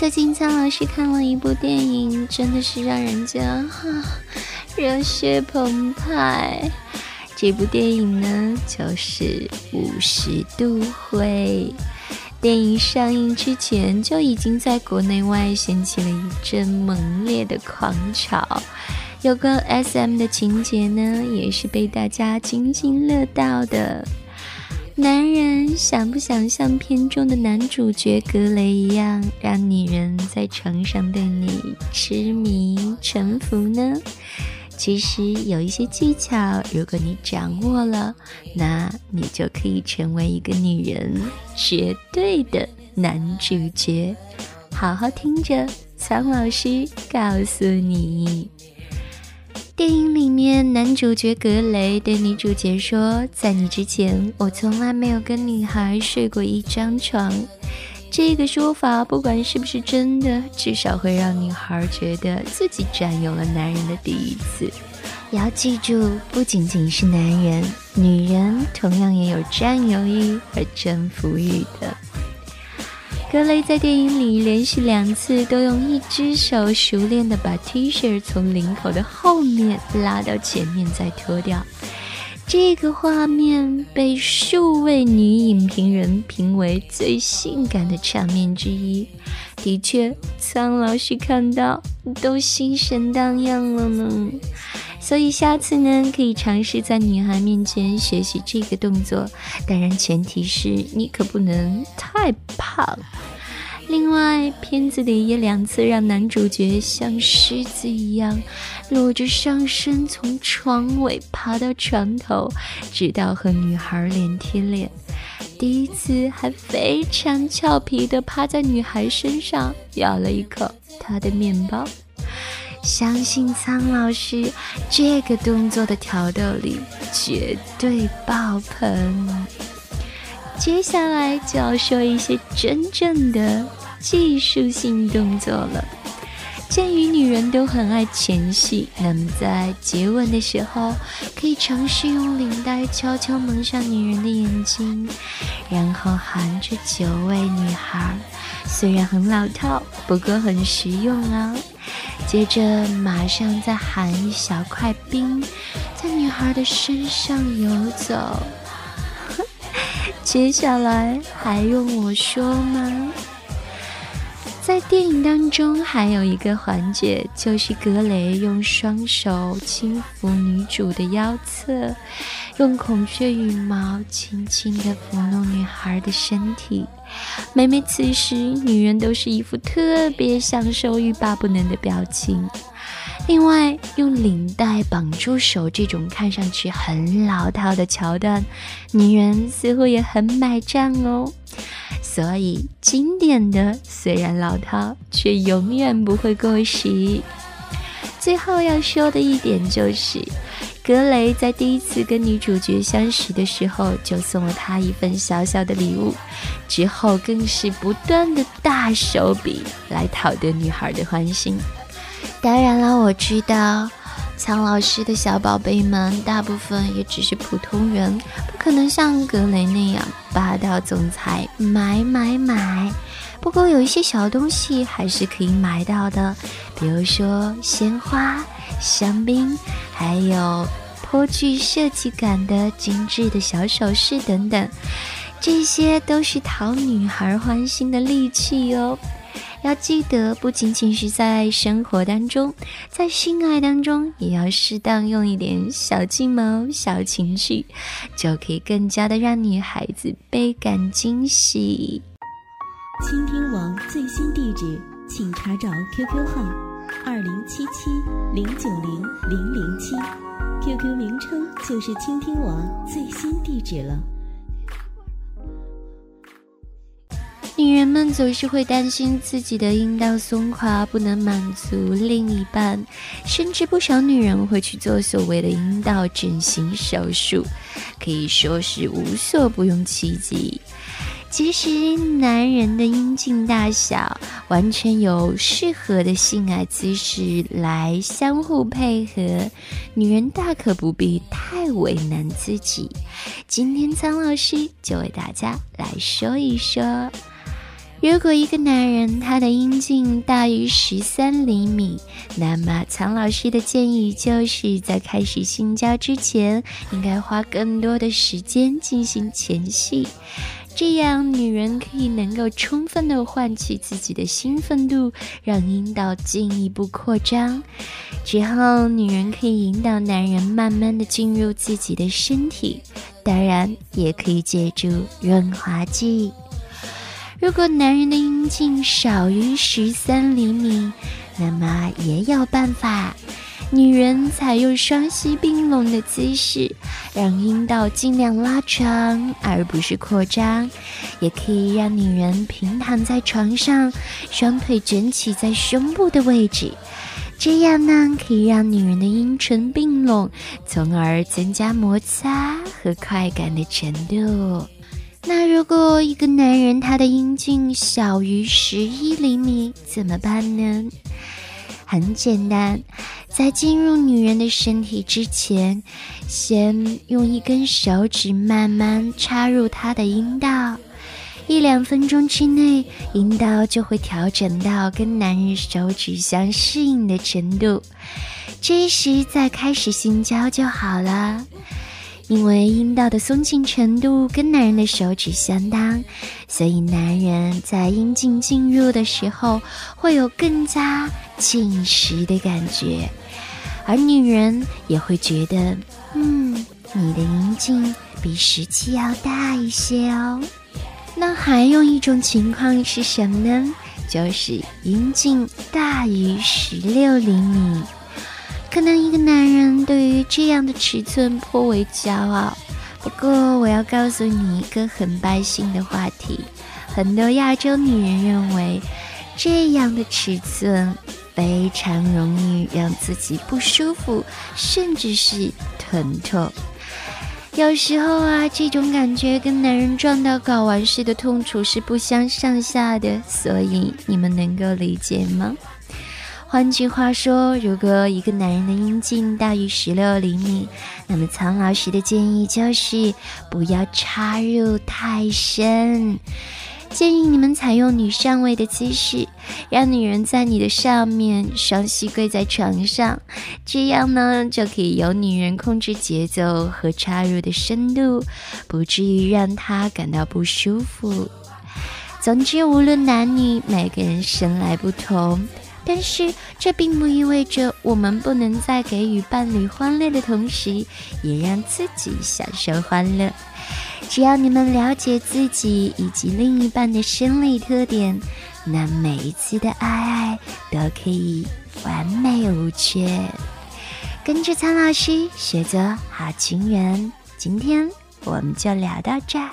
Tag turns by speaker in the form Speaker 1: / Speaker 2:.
Speaker 1: 最近苍老师看了一部电影，真的是让人家哈热血澎湃。这部电影呢，就是《五十度灰》。电影上映之前就已经在国内外掀起了一阵猛烈的狂潮，有关 SM 的情节呢，也是被大家津津乐道的。男人想不想像片中的男主角格雷一样，让女人在床上对你痴迷臣服呢？其实有一些技巧，如果你掌握了，那你就可以成为一个女人绝对的男主角。好好听着，苍老师告诉你。电影里面，男主角格雷对女主角说：“在你之前，我从来没有跟女孩睡过一张床。”这个说法不管是不是真的，至少会让女孩觉得自己占有了男人的第一次。要记住，不仅仅是男人，女人同样也有占有欲和征服欲的。格雷在电影里连续两次都用一只手熟练地把 T 恤从领口的后面拉到前面再脱掉，这个画面被数位女影评人评为最性感的场面之一。的确，苍老师看到都心神荡漾了呢。所以下次呢，可以尝试在女孩面前学习这个动作，当然前提是你可不能太胖。另外，片子里也两次让男主角像狮子一样，裸着上身从床尾爬到床头，直到和女孩脸贴脸。第一次还非常俏皮地趴在女孩身上，咬了一口她的面包。相信苍老师这个动作的挑逗力绝对爆棚。接下来就要说一些真正的技术性动作了。鉴于女人都很爱前戏，那么在接吻的时候，可以尝试用领带悄悄蒙上女人的眼睛，然后含着酒喂女孩。虽然很老套，不过很实用啊。接着马上再喊一小块冰，在女孩的身上游走。接下来还用我说吗？在电影当中还有一个环节，就是格雷用双手轻抚女主的腰侧，用孔雀羽毛轻轻地抚弄女孩的身体。每每此时，女人都是一副特别享受、欲罢不能的表情。另外，用领带绑住手这种看上去很老套的桥段，女人似乎也很买账哦。所以，经典的虽然老套，却永远不会过时。最后要说的一点就是。格雷在第一次跟女主角相识的时候，就送了她一份小小的礼物，之后更是不断的大手笔来讨得女孩的欢心。当然了，我知道苍老师的小宝贝们大部分也只是普通人，不可能像格雷那样霸道总裁，买买买。不过有一些小东西还是可以买到的，比如说鲜花、香槟，还有。颇具设计感的精致的小首饰等等，这些都是讨女孩欢心的利器哦。要记得，不仅仅是在生活当中，在性爱当中，也要适当用一点小计谋、小情趣，就可以更加的让女孩子倍感惊喜。
Speaker 2: 倾听王最新地址，请查找 QQ 号：二零七七零九零零零七。QQ 名称就是倾听网最新地址了。
Speaker 1: 女人们总是会担心自己的阴道松垮不能满足另一半，甚至不少女人会去做所谓的阴道整形手术，可以说是无所不用其极。其实，男人的阴茎大小完全由适合的性爱姿势来相互配合，女人大可不必太为难自己。今天苍老师就为大家来说一说，如果一个男人他的阴茎大于十三厘米，那么苍老师的建议就是在开始性交之前，应该花更多的时间进行前戏，这样女人可以能够充分的唤起自己的兴奋度，让阴道进一步扩张。之后，女人可以引导男人慢慢的进入自己的身体，当然也可以借助润滑剂。如果男人的阴茎少于十三厘米，那么也有办法。女人采用双膝并拢的姿势，让阴道尽量拉长，而不是扩张。也可以让女人平躺在床上，双腿卷起在胸部的位置，这样呢，可以让女人的阴唇并拢，从而增加摩擦和快感的程度。那如果一个男人他的阴茎小于十一厘米怎么办呢？很简单，在进入女人的身体之前，先用一根手指慢慢插入她的阴道，一两分钟之内，阴道就会调整到跟男人手指相适应的程度，这时再开始性交就好了。因为阴道的松紧程度跟男人的手指相当，所以男人在阴茎进入的时候会有更加紧实的感觉，而女人也会觉得，嗯，你的阴茎比实际要大一些哦。那还有一种情况是什么呢？就是阴茎大于十六厘米。可能一个男人对于这样的尺寸颇为骄傲，不过我要告诉你一个很败兴的话题：很多亚洲女人认为这样的尺寸非常容易让自己不舒服，甚至是疼痛。有时候啊，这种感觉跟男人撞到睾丸时的痛楚是不相上下的，所以你们能够理解吗？换句话说，如果一个男人的阴茎大于十六厘米，那么苍老师的建议就是不要插入太深，建议你们采用女上位的姿势，让女人在你的上面，双膝跪在床上，这样呢就可以由女人控制节奏和插入的深度，不至于让她感到不舒服。总之，无论男女，每个人生来不同。但是这并不意味着我们不能在给予伴侣欢乐的同时，也让自己享受欢乐。只要你们了解自己以及另一半的生理特点，那每一次的爱爱都可以完美无缺。跟着苍老师学做好情人，今天我们就聊到这儿。